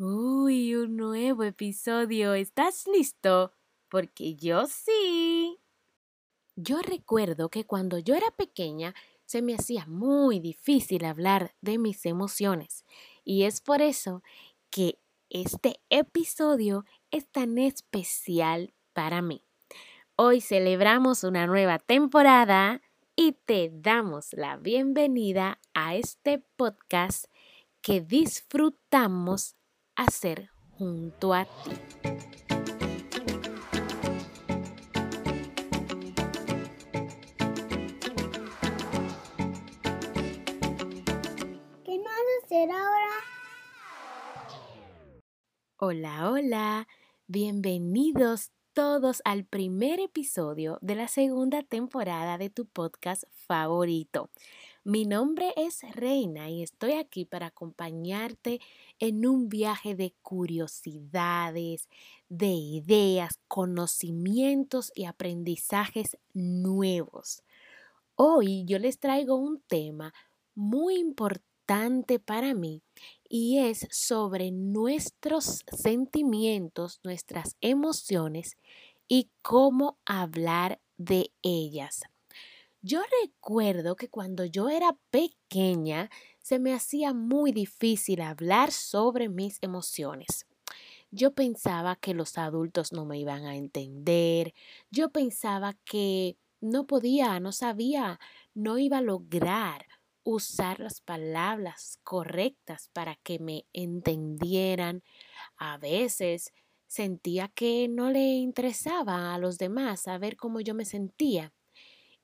Uy, un nuevo episodio. ¿Estás listo? Porque yo sí. Yo recuerdo que cuando yo era pequeña se me hacía muy difícil hablar de mis emociones y es por eso que este episodio es tan especial para mí. Hoy celebramos una nueva temporada y te damos la bienvenida a este podcast que disfrutamos hacer junto a ti. ¿Qué vas a hacer ahora? Hola, hola, bienvenidos todos al primer episodio de la segunda temporada de tu podcast favorito. Mi nombre es Reina y estoy aquí para acompañarte en un viaje de curiosidades, de ideas, conocimientos y aprendizajes nuevos. Hoy yo les traigo un tema muy importante para mí y es sobre nuestros sentimientos, nuestras emociones y cómo hablar de ellas. Yo recuerdo que cuando yo era pequeña se me hacía muy difícil hablar sobre mis emociones. Yo pensaba que los adultos no me iban a entender, yo pensaba que no podía, no sabía, no iba a lograr usar las palabras correctas para que me entendieran. A veces sentía que no le interesaba a los demás saber cómo yo me sentía.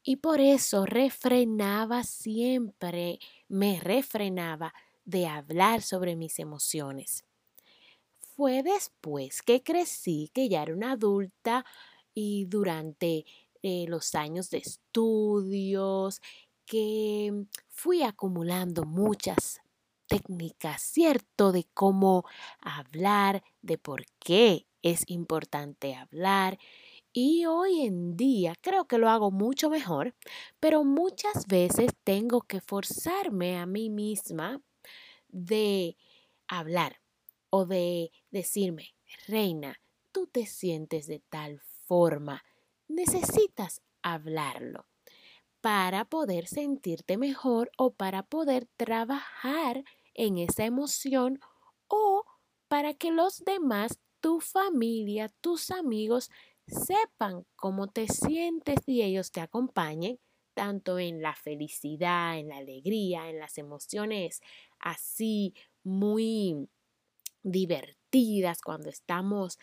Y por eso refrenaba siempre, me refrenaba de hablar sobre mis emociones. Fue después que crecí, que ya era una adulta y durante eh, los años de estudios, que fui acumulando muchas técnicas, ¿cierto? De cómo hablar, de por qué es importante hablar y hoy en día creo que lo hago mucho mejor, pero muchas veces tengo que forzarme a mí misma de hablar o de decirme, reina, tú te sientes de tal forma, necesitas hablarlo para poder sentirte mejor o para poder trabajar en esa emoción o para que los demás, tu familia, tus amigos, sepan cómo te sientes y ellos te acompañen tanto en la felicidad, en la alegría, en las emociones así muy divertidas cuando estamos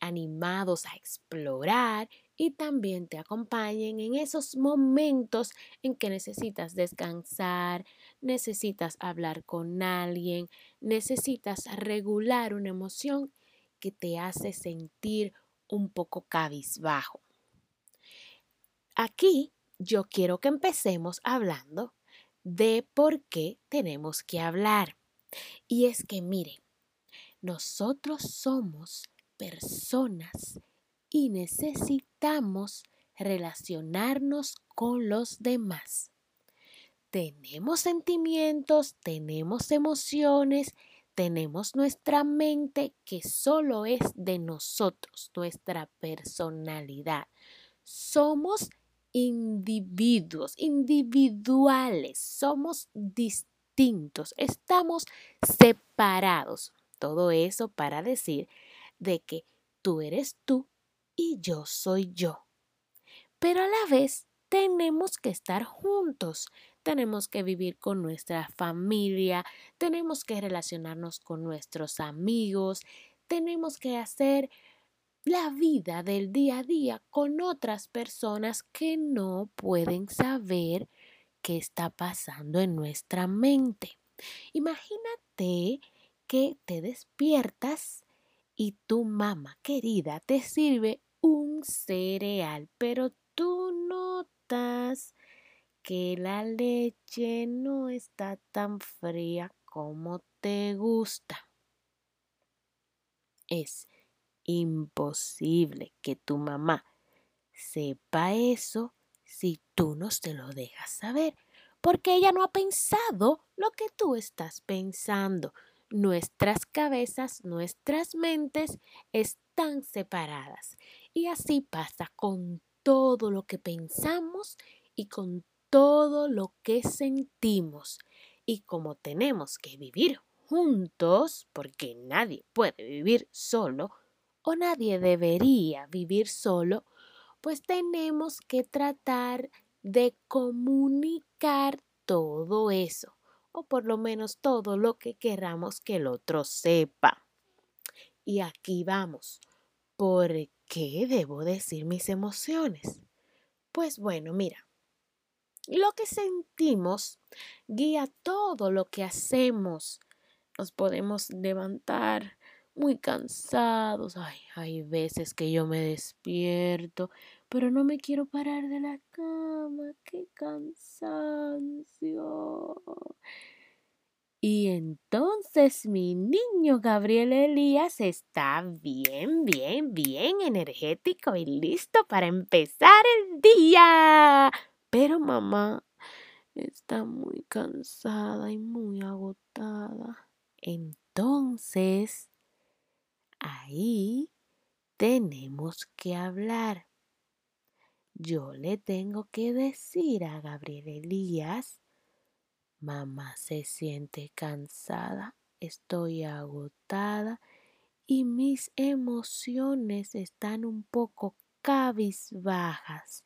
animados a explorar y también te acompañen en esos momentos en que necesitas descansar, necesitas hablar con alguien, necesitas regular una emoción que te hace sentir un poco cabizbajo. Aquí yo quiero que empecemos hablando de por qué tenemos que hablar. Y es que miren, nosotros somos personas y necesitamos relacionarnos con los demás. Tenemos sentimientos, tenemos emociones tenemos nuestra mente que solo es de nosotros, nuestra personalidad. Somos individuos, individuales, somos distintos, estamos separados. Todo eso para decir de que tú eres tú y yo soy yo. Pero a la vez tenemos que estar juntos, tenemos que vivir con nuestra familia, tenemos que relacionarnos con nuestros amigos, tenemos que hacer la vida del día a día con otras personas que no pueden saber qué está pasando en nuestra mente. Imagínate que te despiertas y tu mamá querida te sirve un cereal, pero que la leche no está tan fría como te gusta. Es imposible que tu mamá sepa eso si tú no se lo dejas saber, porque ella no ha pensado lo que tú estás pensando. nuestras cabezas, nuestras mentes están separadas. Y así pasa con todo lo que pensamos y con todo lo que sentimos. Y como tenemos que vivir juntos, porque nadie puede vivir solo, o nadie debería vivir solo, pues tenemos que tratar de comunicar todo eso, o por lo menos todo lo que queramos que el otro sepa. Y aquí vamos. ¿Por qué debo decir mis emociones? Pues bueno, mira, lo que sentimos guía todo lo que hacemos. Nos podemos levantar muy cansados. Ay, hay veces que yo me despierto, pero no me quiero parar de la cama. ¡Qué cansancio! Y entonces mi niño Gabriel Elías está bien, bien, bien energético y listo para empezar el día. Pero mamá está muy cansada y muy agotada. Entonces Ahí tenemos que hablar. Yo le tengo que decir a Gabriel Elías, mamá se siente cansada, estoy agotada y mis emociones están un poco cabizbajas.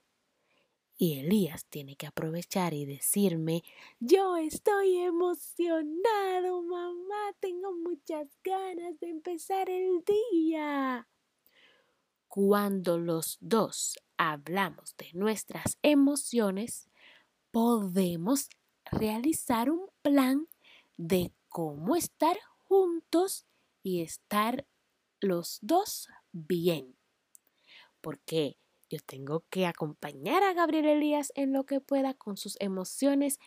Y Elías tiene que aprovechar y decirme, yo estoy emocionado, mamá, tengo muchas ganas de empezar el día. Cuando los dos hablamos de nuestras emociones, podemos realizar un plan de cómo estar juntos y estar los dos bien. Porque yo tengo que acompañar a Gabriel Elías en lo que pueda con sus emociones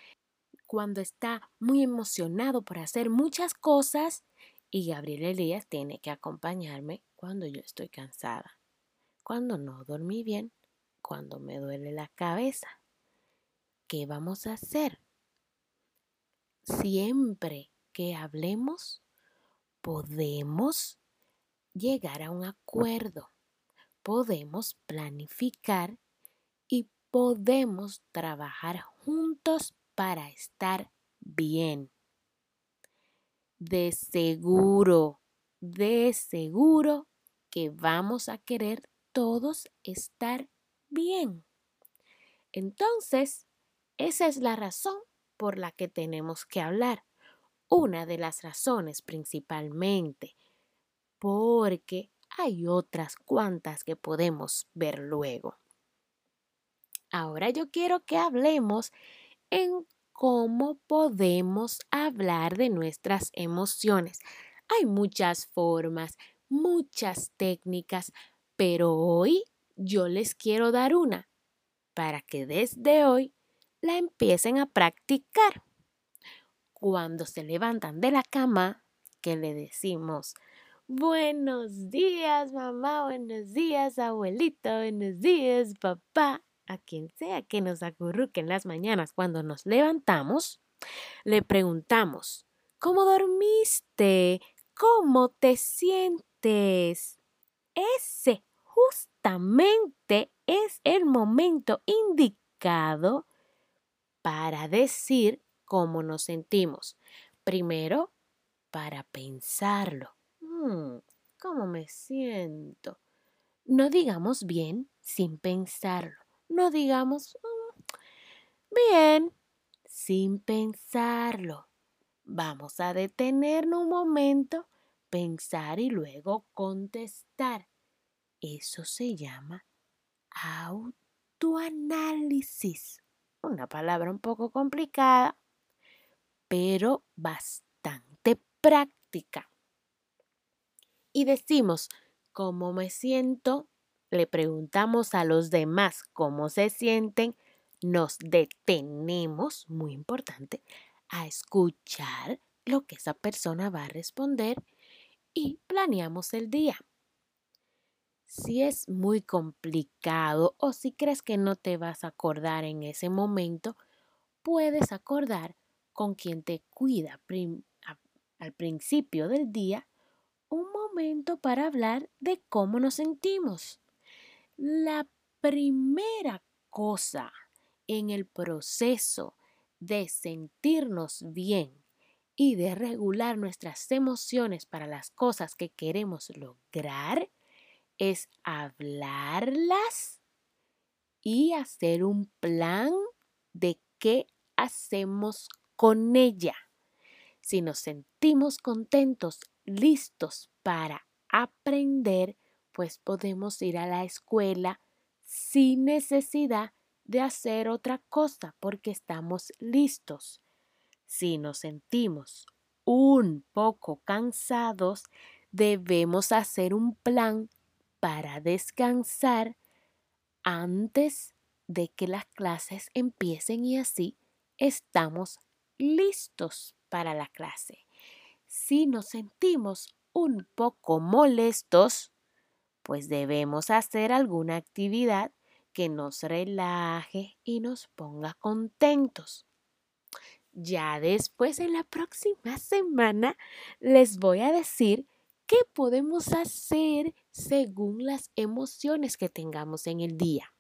cuando está muy emocionado por hacer muchas cosas y Gabriel Elías tiene que acompañarme cuando yo estoy cansada, cuando no dormí bien, cuando me duele la cabeza. ¿Qué vamos a hacer? Siempre que hablemos, podemos llegar a un acuerdo podemos planificar y podemos trabajar juntos para estar bien. De seguro, de seguro que vamos a querer todos estar bien. Entonces, esa es la razón por la que tenemos que hablar. Una de las razones principalmente, porque hay otras cuantas que podemos ver luego. Ahora yo quiero que hablemos en cómo podemos hablar de nuestras emociones. Hay muchas formas, muchas técnicas, pero hoy yo les quiero dar una para que desde hoy la empiecen a practicar. Cuando se levantan de la cama, que le decimos, Buenos días, mamá, buenos días, abuelito, buenos días, papá. A quien sea que nos acurruque en las mañanas cuando nos levantamos, le preguntamos, ¿cómo dormiste? ¿Cómo te sientes? Ese justamente es el momento indicado para decir cómo nos sentimos. Primero, para pensarlo Mm, ¿cómo me siento? No digamos bien sin pensarlo. No digamos mm, bien sin pensarlo. Vamos a detenernos un momento, pensar y luego contestar. Eso se llama autoanálisis. Una palabra un poco complicada, pero bastante práctica. Y decimos cómo me siento, le preguntamos a los demás cómo se sienten, nos detenemos, muy importante, a escuchar lo que esa persona va a responder y planeamos el día. Si es muy complicado o si crees que no te vas a acordar en ese momento, puedes acordar con quien te cuida al principio del día, un momento para hablar de cómo nos sentimos. La primera cosa en el proceso de sentirnos bien y de regular nuestras emociones para las cosas que queremos lograr es hablarlas y hacer un plan de qué hacemos con ella. Si nos sentimos contentos, listos para aprender, pues podemos ir a la escuela sin necesidad de hacer otra cosa porque estamos listos. Si nos sentimos un poco cansados, debemos hacer un plan para descansar antes de que las clases empiecen y así estamos listos para la clase. Si nos sentimos un poco molestos, pues debemos hacer alguna actividad que nos relaje y nos ponga contentos. Ya después en la próxima semana les voy a decir qué podemos hacer según las emociones que tengamos en el día.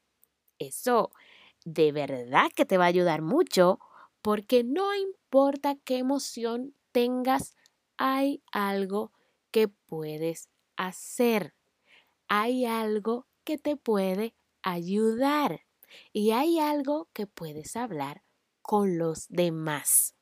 Eso de verdad que te va a ayudar mucho porque no importa qué emoción tengas, hay algo que puedes hacer. Hay algo que te puede ayudar y hay algo que puedes hablar con los demás.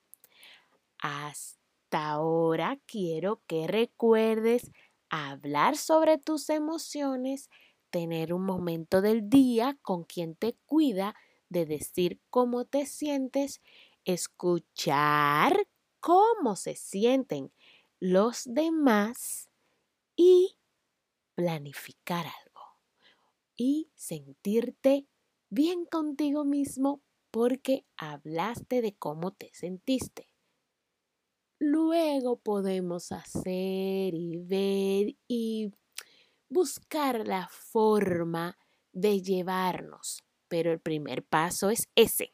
Hasta ahora quiero que recuerdes hablar sobre tus emociones, tener un momento del día con quien te cuida, de decir cómo te sientes, escuchar cómo se sienten los demás y planificar algo y sentirte bien contigo mismo porque hablaste de cómo te sentiste. Luego podemos hacer y ver y buscar la forma de llevarnos, pero el primer paso es ese.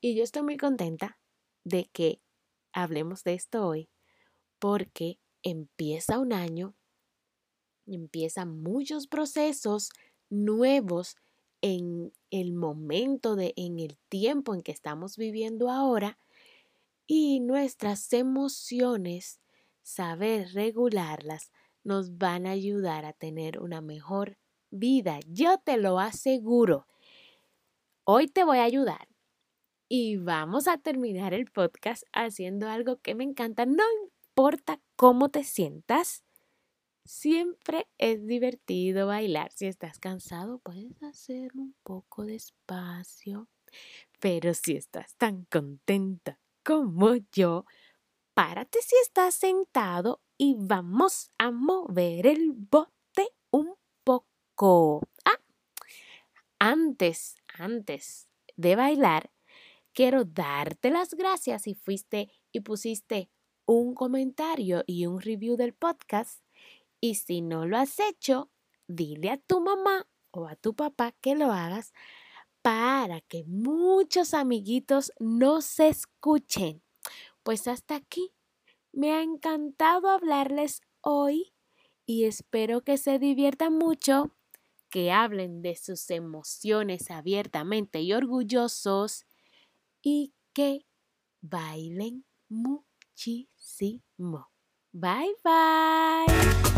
Y yo estoy muy contenta de que hablemos de esto hoy porque empieza un año empiezan muchos procesos nuevos en el momento de en el tiempo en que estamos viviendo ahora y nuestras emociones saber regularlas nos van a ayudar a tener una mejor vida yo te lo aseguro hoy te voy a ayudar y vamos a terminar el podcast haciendo algo que me encanta no importa cómo te sientas Siempre es divertido bailar. Si estás cansado, puedes hacerlo un poco despacio. Pero si estás tan contenta como yo, párate si estás sentado y vamos a mover el bote un poco. Ah, antes, antes de bailar, quiero darte las gracias si fuiste y pusiste un comentario y un review del podcast y si no lo has hecho, dile a tu mamá o a tu papá que lo hagas para que muchos amiguitos nos escuchen. Pues hasta aquí. Me ha encantado hablarles hoy y espero que se diviertan mucho, que hablen de sus emociones abiertamente y orgullosos y que bailen muchísimo. Bye bye.